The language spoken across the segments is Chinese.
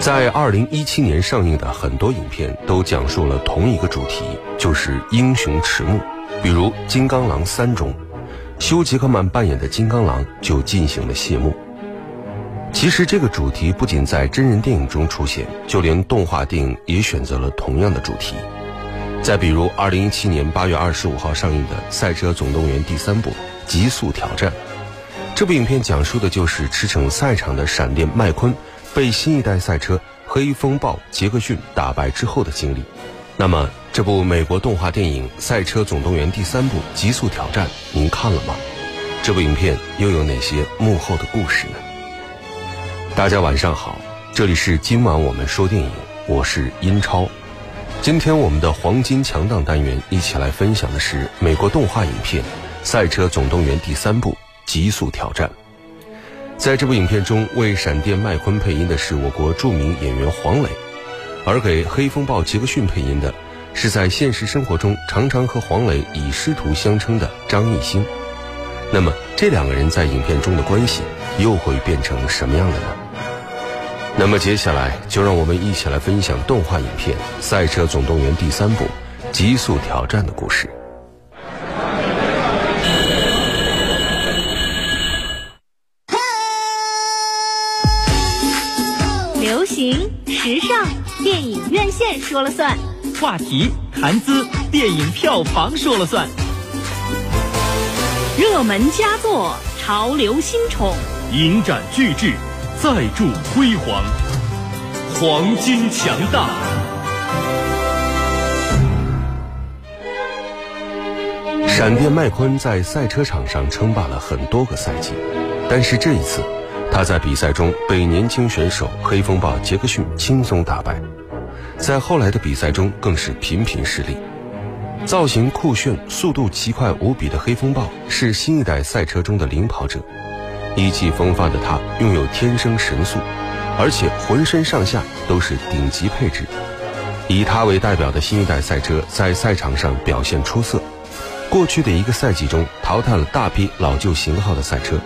在二零一七年上映的很多影片都讲述了同一个主题，就是英雄迟暮。比如《金刚狼三》中，休·杰克曼扮演的金刚狼就进行了谢幕。其实这个主题不仅在真人电影中出现，就连动画电影也选择了同样的主题。再比如二零一七年八月二十五号上映的《赛车总动员》第三部《极速挑战》，这部影片讲述的就是驰骋赛场的闪电麦昆被新一代赛车黑风暴杰克逊打败之后的经历。那么，这部美国动画电影《赛车总动员》第三部《极速挑战》，您看了吗？这部影片又有哪些幕后的故事呢？大家晚上好，这里是今晚我们说电影，我是英超。今天我们的黄金强档单元，一起来分享的是美国动画影片《赛车总动员》第三部《极速挑战》。在这部影片中，为闪电麦昆配音的是我国著名演员黄磊，而给黑风暴杰克逊配音的，是在现实生活中常常和黄磊以师徒相称的张艺兴。那么，这两个人在影片中的关系又会变成什么样的呢？那么接下来就让我们一起来分享动画影片《赛车总动员》第三部《极速挑战》的故事。线说了算；话题谈资，电影票房说了算；热门佳作，潮流新宠，影展巨制。再铸辉煌，黄金强大。闪电麦昆在赛车场上称霸了很多个赛季，但是这一次，他在比赛中被年轻选手黑风暴杰克逊轻松打败，在后来的比赛中更是频频失利。造型酷炫、速度奇快无比的黑风暴是新一代赛车中的领跑者。意气风发的他拥有天生神速，而且浑身上下都是顶级配置。以他为代表的新一代赛车在赛场上表现出色。过去的一个赛季中，淘汰了大批老旧型号的赛车。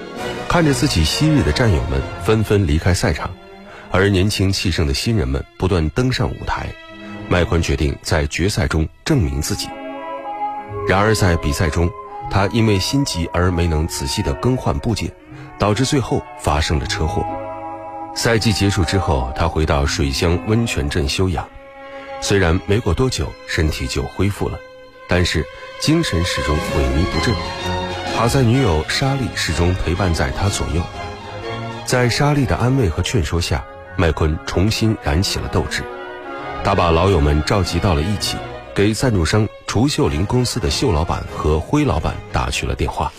看着自己昔日的战友们纷纷离开赛场，而年轻气盛的新人们不断登上舞台，麦昆决定在决赛中证明自己。然而在比赛中，他因为心急而没能仔细地更换部件。导致最后发生了车祸。赛季结束之后，他回到水乡温泉镇休养。虽然没过多久身体就恢复了，但是精神始终萎靡不振。好在女友莎莉始终陪伴在他左右。在莎莉的安慰和劝说下，麦昆重新燃起了斗志。他把老友们召集到了一起，给赞助商除秀林公司的秀老板和辉老板打去了电话。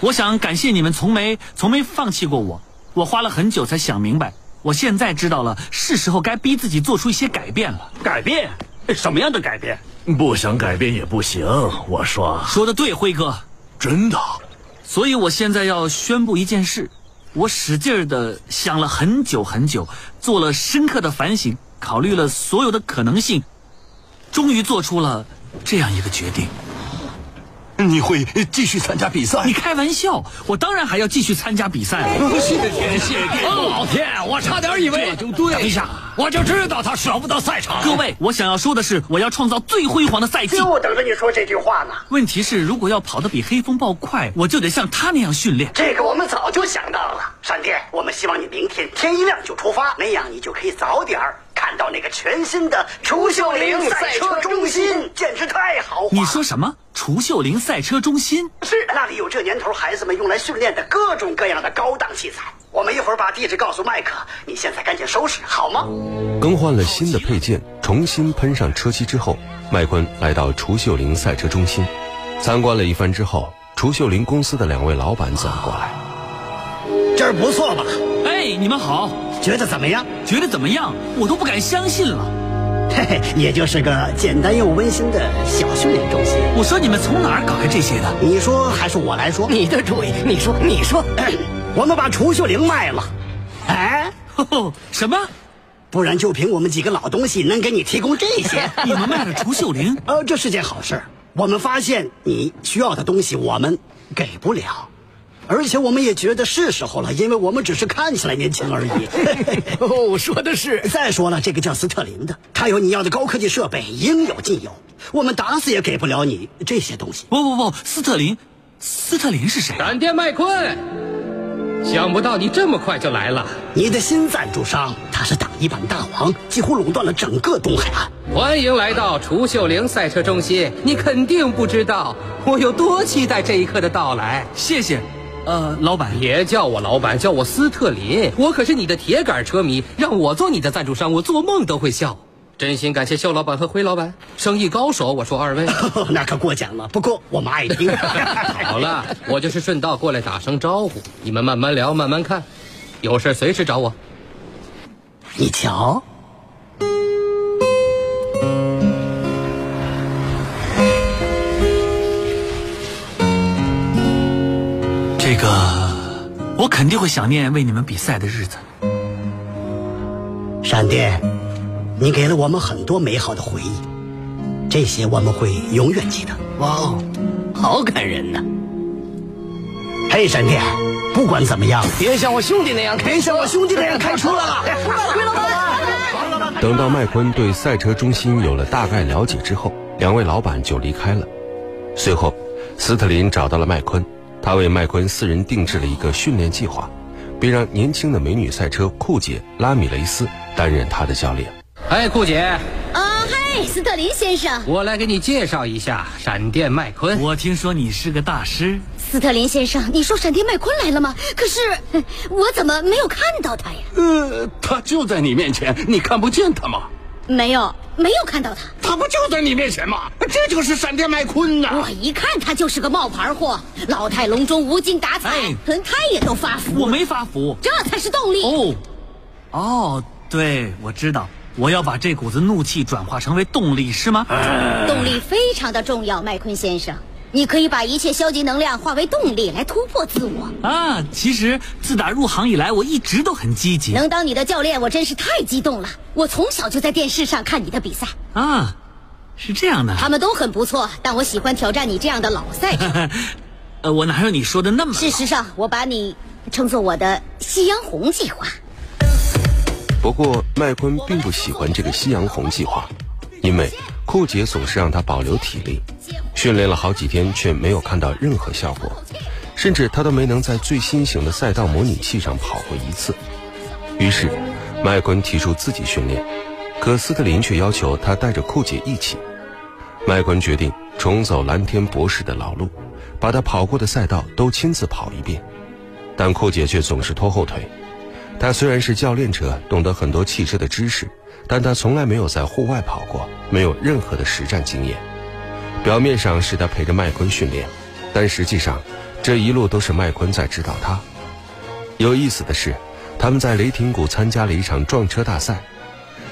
我想感谢你们从没从没放弃过我，我花了很久才想明白，我现在知道了，是时候该逼自己做出一些改变了。改变？什么样的改变？不想改变也不行。我说说的对，辉哥，真的。所以我现在要宣布一件事，我使劲的想了很久很久，做了深刻的反省，考虑了所有的可能性，终于做出了这样一个决定。你会继续参加比赛？你开玩笑，我当然还要继续参加比赛。谢天谢地！老天，我差点以为这就对。等一下，我就知道他舍不得赛场。各位，我想要说的是，我要创造最辉煌的赛季。就等着你说这句话呢。问题是，如果要跑得比黑风暴快，我就得像他那样训练。这个我们早就想到了。闪电，我们希望你明天天一亮就出发，那样你就可以早点看到那个全新的除锈灵赛车中心，简直太豪华。你说什么？除锈灵赛车中心是那里有这年头孩子们用来训练的各种各样的高档器材。我们一会儿把地址告诉麦克，你现在赶紧收拾好吗？更换了新的配件，重新喷上车漆之后，麦昆来到除锈灵赛车中心，参观了一番之后，除锈灵公司的两位老板走了过来。这儿不错吧？哎，你们好，觉得怎么样？觉得怎么样？我都不敢相信了。嘿嘿，也就是个简单又温馨的小训练中心。我说你们从哪儿搞来这些的？你说还是我来说？你的主意，你说，你说。我们把除锈灵卖了。哎，什么？不然就凭我们几个老东西能给你提供这些？你们卖了除锈灵？呃，这是件好事。我们发现你需要的东西，我们给不了。而且我们也觉得是时候了，因为我们只是看起来年轻而已。哦，说的是。再说了，这个叫斯特林的，他有你要的高科技设备，应有尽有。我们打死也给不了你这些东西。不不不，斯特林，斯特林是谁？闪电麦昆，想不到你这么快就来了。你的新赞助商，他是挡一板大王，几乎垄断了整个东海岸。欢迎来到除锈灵赛车中心，你肯定不知道我有多期待这一刻的到来。谢谢，呃，老板。别叫我老板，叫我斯特林，我可是你的铁杆车迷，让我做你的赞助商，我做梦都会笑。真心感谢肖老板和辉老板，生意高手。我说二位，那可过奖了。不过我们爱听。好了，我就是顺道过来打声招呼，你们慢慢聊，慢慢看，有事随时找我。你瞧，个我肯定会想念为你们比赛的日子。闪电，你给了我们很多美好的回忆，这些我们会永远记得。哇哦，好感人呐！嘿，闪电，不管怎么样，别像我兄弟那样开别像我兄弟那样开车了。辉老板。等到麦昆对赛车中心有了大概了解之后，两位老板就离开了。随后，斯特林找到了麦昆，他为麦昆私人定制了一个训练计划，并让年轻的美女赛车库姐拉米雷斯担任他的教练。哎，库姐，啊，嗨，斯特林先生，我来给你介绍一下闪电麦昆。我听说你是个大师，斯特林先生，你说闪电麦昆来了吗？可是呃 我怎么没有看到他呀？呃，他就在你面前，你看不见他吗？没有，没有看到他。他不就在你面前吗？这就是闪电麦昆呐、我一看他就是个冒牌货，老态龙钟、无精打采哎，连他也都发福。我没发福。这才是动力。哦，哦，对，我知道，我要把这股子怒气转化成为动力，是吗？动力非常的重要，麦昆先生。你可以把一切消极能量化为动力来突破自我。啊，其实自打入行以来，我一直都很积极。能当你的教练，我真是太激动了。我从小就在电视上看你的比赛，啊，是这样的。他们都很不错，但我喜欢挑战你这样的老赛车。呃，我哪有你说的那么？事实上，我把你称作我的夕阳红计划。不过，麦昆并不喜欢这个夕阳红计划，因为库姐总是让他保留体力，训练了好几天却没有看到任何效果，甚至他都没能在最新型的赛道模拟器上跑过一次。于是，麦昆提出自己训练，可斯特林却要求他带着库姐一起。麦昆决定重走蓝天博士的老路，把他跑过的赛道都亲自跑一遍，但库姐却总是拖后腿。他虽然是教练者，懂得很多汽车的知识，但他从来没有在户外跑过，没有任何的实战经验。表面上是他陪着麦昆训练，但实际上这一路都是麦昆在指导他。有意思的是，他们在雷霆谷参加了一场撞车大赛。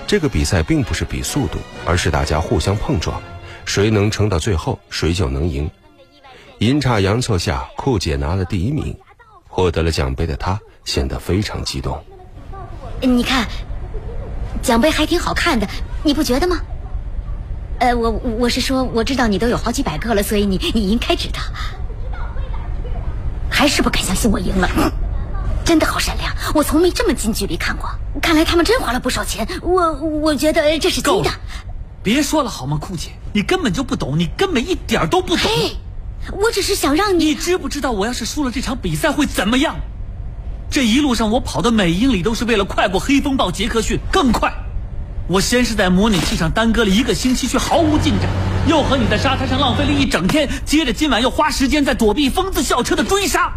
这个比赛并不是比速度，而是大家互相碰撞，谁能撑到最后，谁就能赢。阴差阳错下，酷姐拿了第一名，获得了奖杯的她显得非常激动。你看，奖杯还挺好看的，你不觉得吗？呃，我我是说，我知道你都有好几百个了，所以你你应该知道。还是不敢相信我赢了，真的好闪亮！我从没这么近距离看过，看来他们真花了不少钱。我我觉得这是真的。，别说了好吗，库姐，你根本就不懂，你根本一点都不懂。嘿，我只是想让你你知不知道我要是输了这场比赛会怎么样？这一路上我跑的每英里都是为了快过黑风暴杰克逊，更快。我先是在模拟器上耽搁了一个星期，却毫无进展，又和你在沙滩上浪费了一整天，接着今晚又花时间在躲避疯子校车的追杀。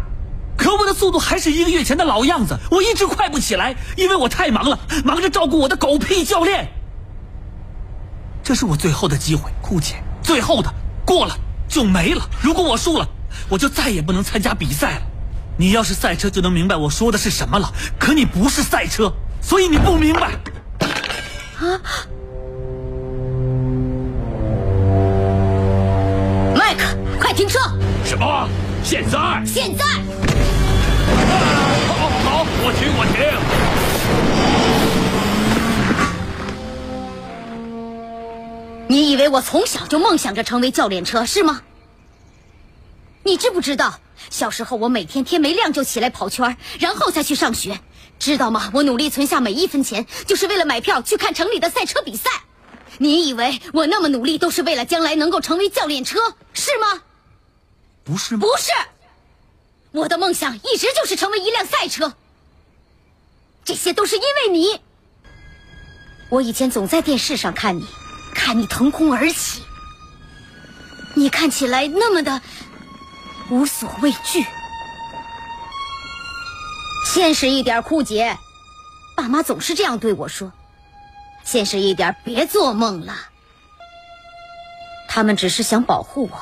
可我的速度还是一个月前的老样子，我一直快不起来，因为我太忙了，忙着照顾我的狗屁教练。这是我最后的机会，库姐，最后的，过了就没了。如果我输了，我就再也不能参加比赛了。你要是赛车，就能明白我说的是什么了。可你不是赛车，所以你不明白。麦克，快停车！什么？现在？现在！好，好，我停，我停。你以为我从小就梦想着成为教练车是吗？你知不知道，小时候我每天天没亮就起来跑圈，然后再去上学，知道吗？我努力存下每一分钱，就是为了买票去看城里的赛车比赛。你以为我那么努力都是为了将来能够成为教练车，是吗？不是吗？不是，我的梦想一直就是成为一辆赛车。这些都是因为你。我以前总在电视上看你，看你腾空而起，你看起来那么的无所畏惧。现实一点，酷姐，爸妈总是这样对我说。现实一点，别做梦了。他们只是想保护我，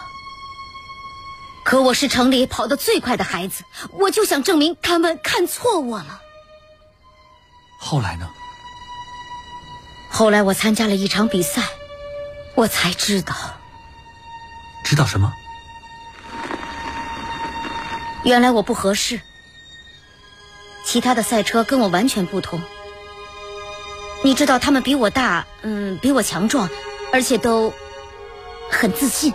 可我是城里跑得最快的孩子，我就想证明他们看错我了。后来呢？后来我参加了一场比赛，我才知道，知道什么？原来我不合适，其他的赛车跟我完全不同。你知道他们比我大，嗯，比我强壮，而且都很自信。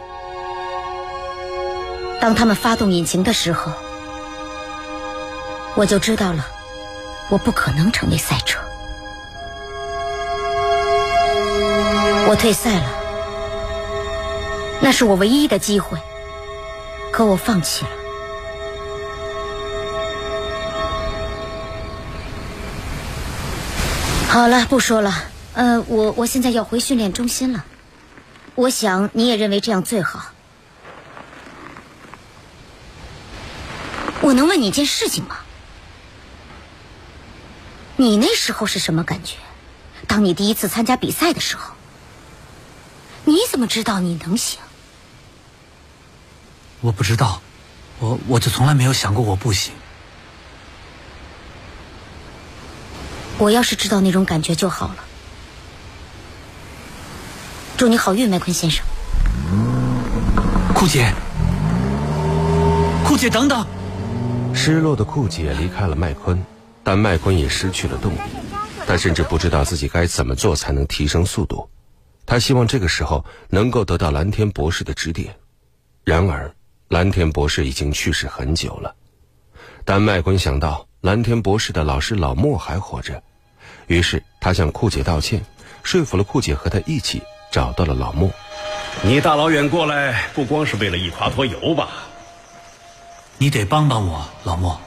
当他们发动引擎的时候，我就知道了，我不可能成为赛车。我退赛了，那是我唯一的机会，可我放弃了。好了，不说了。呃，我我现在要回训练中心了。我想你也认为这样最好。我能问你一件事情吗？你那时候是什么感觉？当你第一次参加比赛的时候，你怎么知道你能行？我不知道，我我就从来没有想过我不行。我要是知道那种感觉就好了。祝你好运，麦昆先生。库姐，库姐，等等！失落的库姐离开了麦昆，但麦昆也失去了动力。他甚至不知道自己该怎么做才能提升速度。他希望这个时候能够得到蓝天博士的指点。然而，蓝天博士已经去世很久了。但麦昆想到蓝天博士的老师老莫还活着，于是他向库姐道歉，说服了库姐和他一起找到了老莫。你大老远过来，不光是为了一夸脱油吧？你得帮帮我，老莫。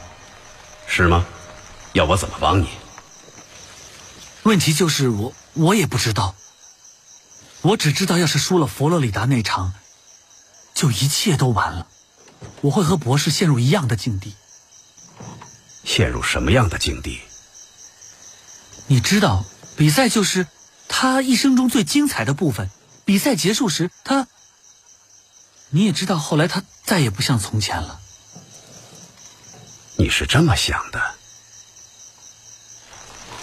是吗？要我怎么帮你？问题就是我，我也不知道。我只知道，要是输了佛罗里达那场，就一切都完了。我会和博士陷入一样的境地。陷入什么样的境地？你知道，比赛就是他一生中最精彩的部分。比赛结束时，他……你也知道，后来他再也不像从前了。你是这么想的？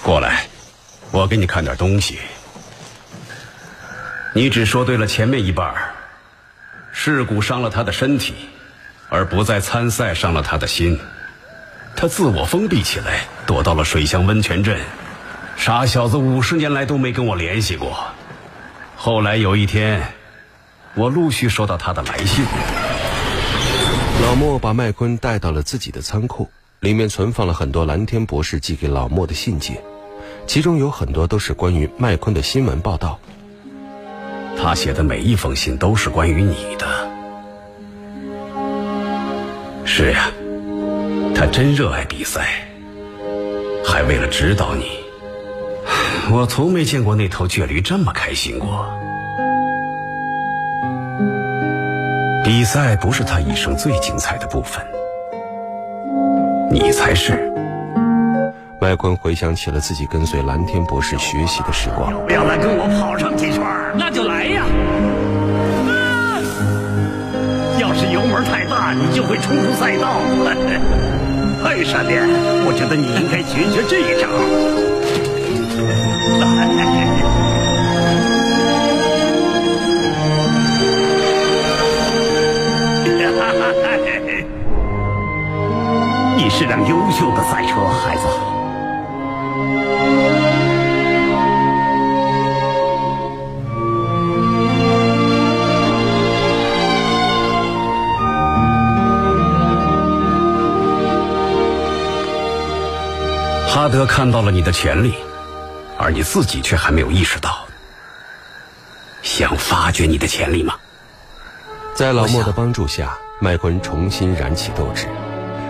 过来，我给你看点东西。你只说对了前面一半事故伤了他的身体，而不再参赛伤了他的心。他自我封闭起来，躲到了水乡温泉镇。傻小子，五十年来都没跟我联系过。后来有一天，我陆续收到他的来信。老莫把麦昆带到了自己的仓库，里面存放了很多蓝天博士寄给老莫的信件，其中有很多都是关于麦昆的新闻报道。他写的每一封信都是关于你的。是呀，他真热爱比赛，还为了指导你。我从没见过那头倔驴这么开心过。比赛不是他一生最精彩的部分，你才是。麦昆回想起了自己跟随蓝天博士学习的时光。要来跟我跑上几圈？那就来呀！要是油门太大，你就会冲出赛道。哎，闪电，我觉得你应该学学这一招。你是辆优秀的赛车，孩子。阿德看到了你的潜力，而你自己却还没有意识到。想发掘你的潜力吗？在老莫的帮助下，麦昆重新燃起斗志，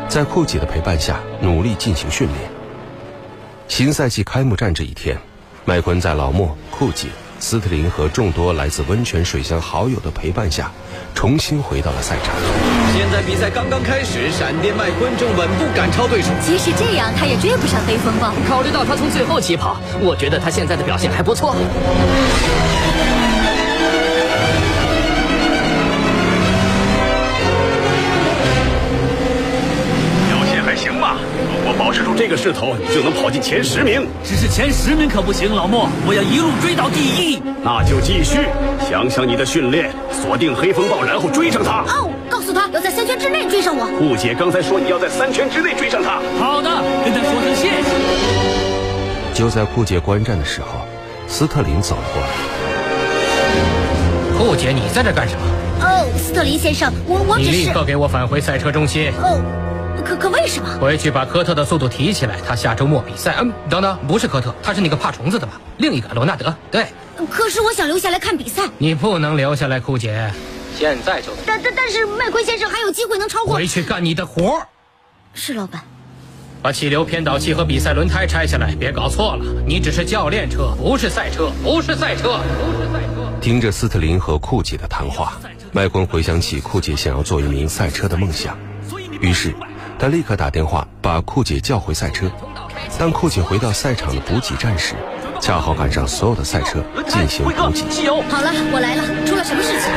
在库吉的陪伴下努力进行训练。新赛季开幕战这一天，麦昆在老莫、库吉、斯特林和众多来自温泉水乡好友的陪伴下，重新回到了赛场。现在比赛刚刚开始，闪电麦昆正稳步赶超对手。即使这样，他也追不上黑风暴。考虑到他从最后起跑，我觉得他现在的表现还不错。表现还行吧？如果保持住这个势头，你就能跑进前十名。只是前十名可不行，老莫，我要一路追到第一。那就继续，想想你的训练，锁定黑风暴，然后追上他。他要在三圈之内追上我。酷姐刚才说你要在三圈之内追上他。好的，跟他说声谢谢。就在酷姐观战的时候，斯特林走了过来。酷姐，你在这干什么？哦，斯特林先生，我我只是……你立刻给我返回赛车中心。哦，可可为什么？回去把科特的速度提起来，他下周末比赛。嗯，等等，不是科特，他是那个怕虫子的吧？另一个罗纳德，对。可是我想留下来看比赛。你不能留下来，酷姐，现在就但但但是麦昆先生还有机会能超过。回去干你的活儿。是老板。把气流偏导器和比赛轮胎拆下来，别搞错了，你只是教练车，不是赛车，不是赛车，不是赛车。听着斯特林和库姐的谈话，麦昆回想起库姐想要做一名赛车的梦想，于是他立刻打电话把库姐叫回赛车。当库姐回到赛场的补给站时，恰好赶上所有的赛车进行补给。汽油。好了，我来了，出了什么事情？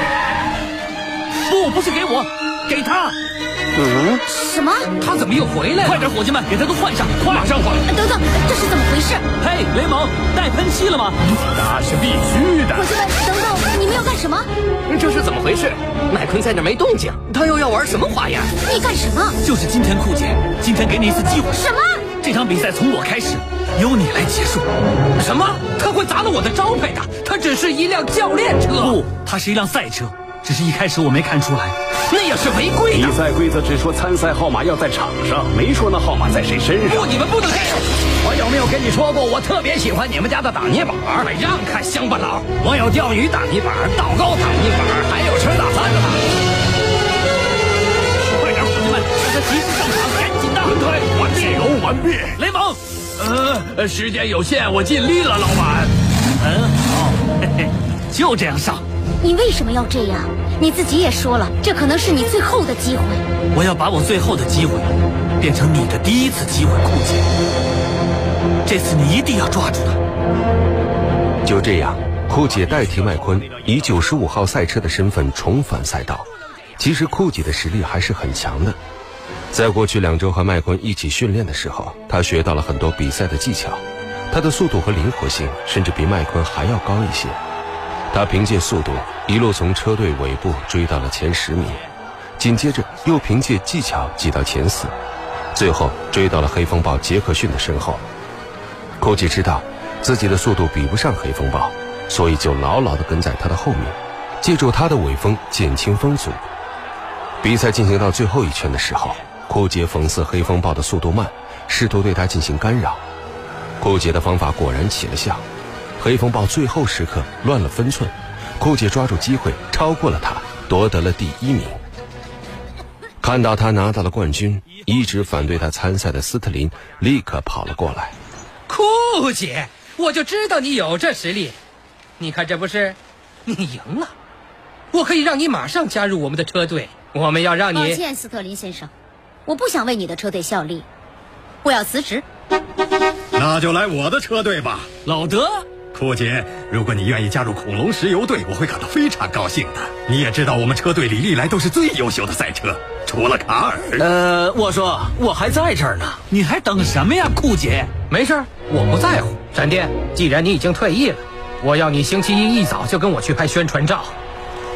不，不是给我，给他。嗯？什么？他怎么又回来了？快点，伙计们，给他都换上，快！马上换。等等，这是怎么回事？嘿，雷蒙，带喷漆了吗？那是必须的。伙计们，等等，你们要干什么？这是怎么回事？麦昆在那没动静，他又要玩什么花样？你干什么？就是今天，酷姐，今天给你一次机会。什么？这场比赛从我开始，由你来结束。什么？他会砸了我的招牌的？他只是一辆教练车。不，他是一辆赛车。只是一开始我没看出来，那也是违规的。比赛规则只说参赛号码要在场上，没说那号码在谁身上。不，你们不能这样！我有没有跟你说过，我特别喜欢你们家的挡泥板？快让开，乡巴佬！我有钓鱼挡泥板、倒钩挡泥板，还有吃大餐的打。快点，伙计们，让他及时上场，赶紧的！轮胎完毕，油完毕。雷蒙，呃，时间有限，我尽力了，老板。很好，嘿嘿，就这样上。你为什么要这样？你自己也说了，这可能是你最后的机会。我要把我最后的机会变成你的第一次机会，库姐。这次你一定要抓住它。就这样，库姐代替麦昆以九十五号赛车的身份重返赛道。其实库姐的实力还是很强的。在过去两周和麦昆一起训练的时候，她学到了很多比赛的技巧。她的速度和灵活性甚至比麦昆还要高一些。他凭借速度一路从车队尾部追到了前十名，紧接着又凭借技巧挤到前四，最后追到了黑风暴杰克逊的身后。库奇知道自己的速度比不上黑风暴，所以就牢牢地跟在他的后面，借助他的尾风减轻风阻。比赛进行到最后一圈的时候，库杰讽刺黑风暴的速度慢，试图对他进行干扰。库杰的方法果然起了效。黑风暴最后时刻乱了分寸，酷姐抓住机会超过了他，夺得了第一名。看到他拿到了冠军，一直反对他参赛的斯特林立刻跑了过来。酷姐，我就知道你有这实力。你看，这不是你赢了，我可以让你马上加入我们的车队。我们要让你……抱歉，斯特林先生，我不想为你的车队效力，我要辞职。那就来我的车队吧，老德。库姐，如果你愿意加入恐龙石油队，我会感到非常高兴的。你也知道，我们车队里历来都是最优秀的赛车，除了卡尔。呃，我说我还在这儿呢，你还等什么呀，库姐？没事，我不在乎。闪电，既然你已经退役了，我要你星期一一早就跟我去拍宣传照。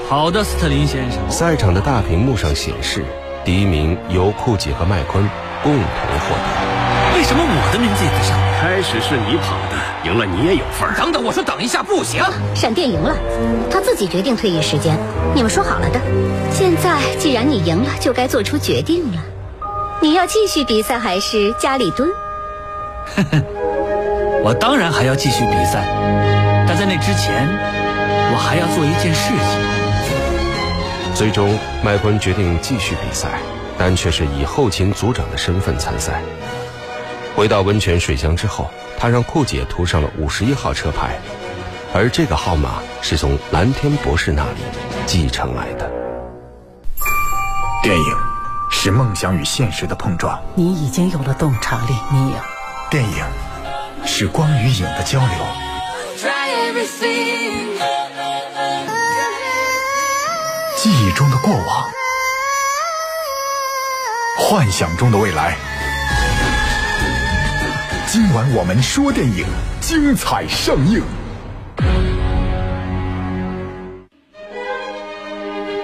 好的，斯特林先生。赛场的大屏幕上显示，第一名由库姐和麦昆共同获得。为什么我的名字也在上面？开始是你跑的，赢了你也有份儿。等等，我说等一下，不行。闪电赢了，他自己决定退役时间，你们说好了的。现在既然你赢了，就该做出决定了。你要继续比赛还是家里蹲？我当然还要继续比赛，但在那之前，我还要做一件事情。最终，麦昆决定继续比赛，但却是以后勤组长的身份参赛。回到温泉水乡之后，他让库姐涂上了五十一号车牌，而这个号码是从蓝天博士那里继承来的。电影是梦想与现实的碰撞，你已经有了洞察力，你有。电影是光与影的交流，记忆中的过往，幻想中的未来。今晚我们说电影，精彩上映。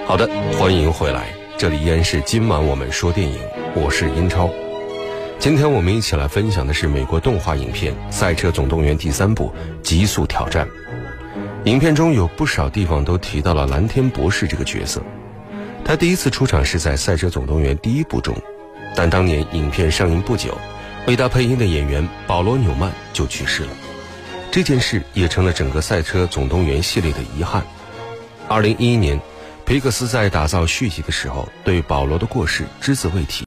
好的，欢迎回来，这里依然是今晚我们说电影，我是英超。今天我们一起来分享的是美国动画影片《赛车总动员》第三部《极速挑战》。影片中有不少地方都提到了蓝天博士这个角色。他第一次出场是在《赛车总动员》第一部中，但当年影片上映不久，为他配音的演员保罗·纽曼就去世了。这件事也成了整个《赛车总动员》系列的遗憾。二零一一年，皮克斯在打造续集的时候，对保罗的过世只字未提。